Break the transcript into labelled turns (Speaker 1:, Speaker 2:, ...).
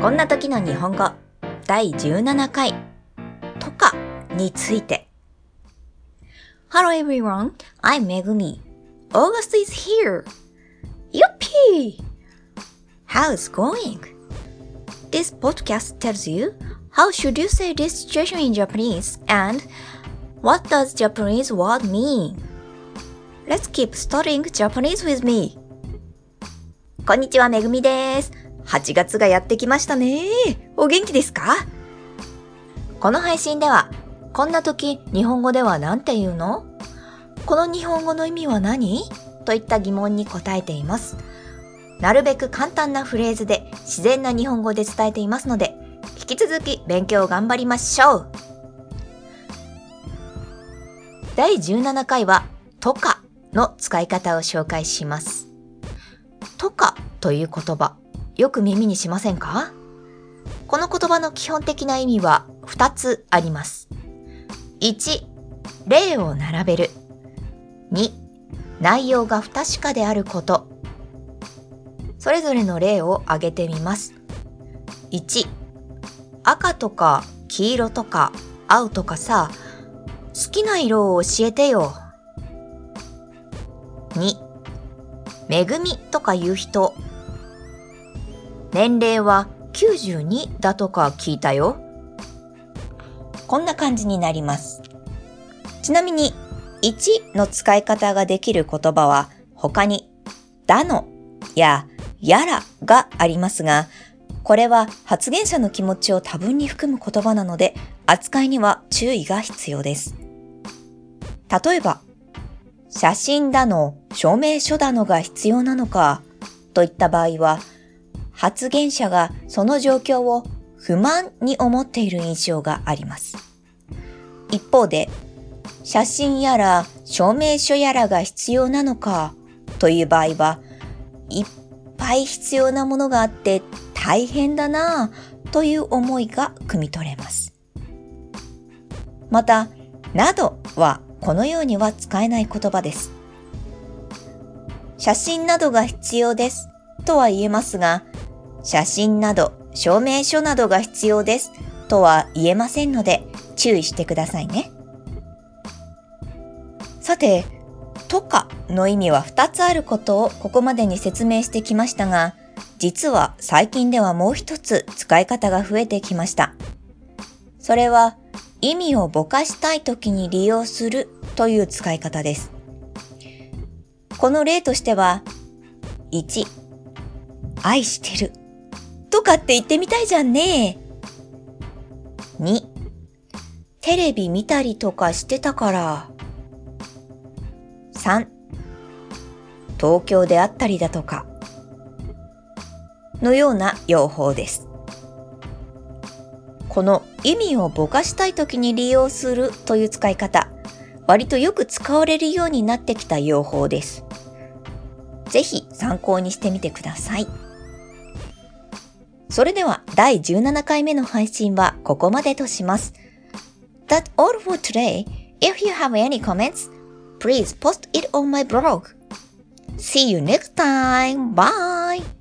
Speaker 1: こんな時の日本語第17回とかについて Hello everyone, I'm Megumi. August is here. Yuppie! How's going? This podcast tells you how should you say this situation in Japanese and what does Japanese word mean? Let's keep studying Japanese with me. こんにちは、めぐみです。8月がやってきましたね。お元気ですか？この配信では、こんな時、日本語では何て言うの？この日本語の意味は何？といった疑問に答えています。なるべく簡単なフレーズで自然な日本語で伝えていますので、引き続き勉強を頑張りましょう第17回は、とかの使い方を紹介します。とかという言葉、よく耳にしませんか？この言葉の基本的な意味は2つあります。1、例を並べる。2、内容が不確かであること。それぞれの例を挙げてみます。1、赤とか黄色とか青とかさ、好きな色を教えてよ。2、めぐみとかいう人。年齢は92だとか聞いたよ。こんな感じになります。ちなみに、1の使い方ができる言葉は他に、だのややらがありますが、これは発言者の気持ちを多分に含む言葉なので、扱いには注意が必要です。例えば、写真だの、証明書だのが必要なのか、といった場合は、発言者がその状況を不満に思っている印象があります。一方で、写真やら証明書やらが必要なのか、という場合は、いっぱい必要なものがあって大変だなぁという思いが汲み取れます。また、などはこのようには使えない言葉です。写真などが必要ですとは言えますが、写真など証明書などが必要ですとは言えませんので注意してくださいね。さて、とかの意味は2つあることをここまでに説明してきましたが、実は最近ではもう一つ使い方が増えてきました。それは意味をぼかしたい時に利用するという使い方です。この例としては、1、愛してるとかって言ってみたいじゃんね。2、テレビ見たりとかしてたから。3、東京であったりだとか。のような用法です。この意味をぼかしたい時に利用するという使い方、割とよく使われるようになってきた用法です。ぜひ参考にしてみてください。それでは第17回目の配信はここまでとします。That's all for today. If you have any comments, please post it on my blog. See you next time. Bye!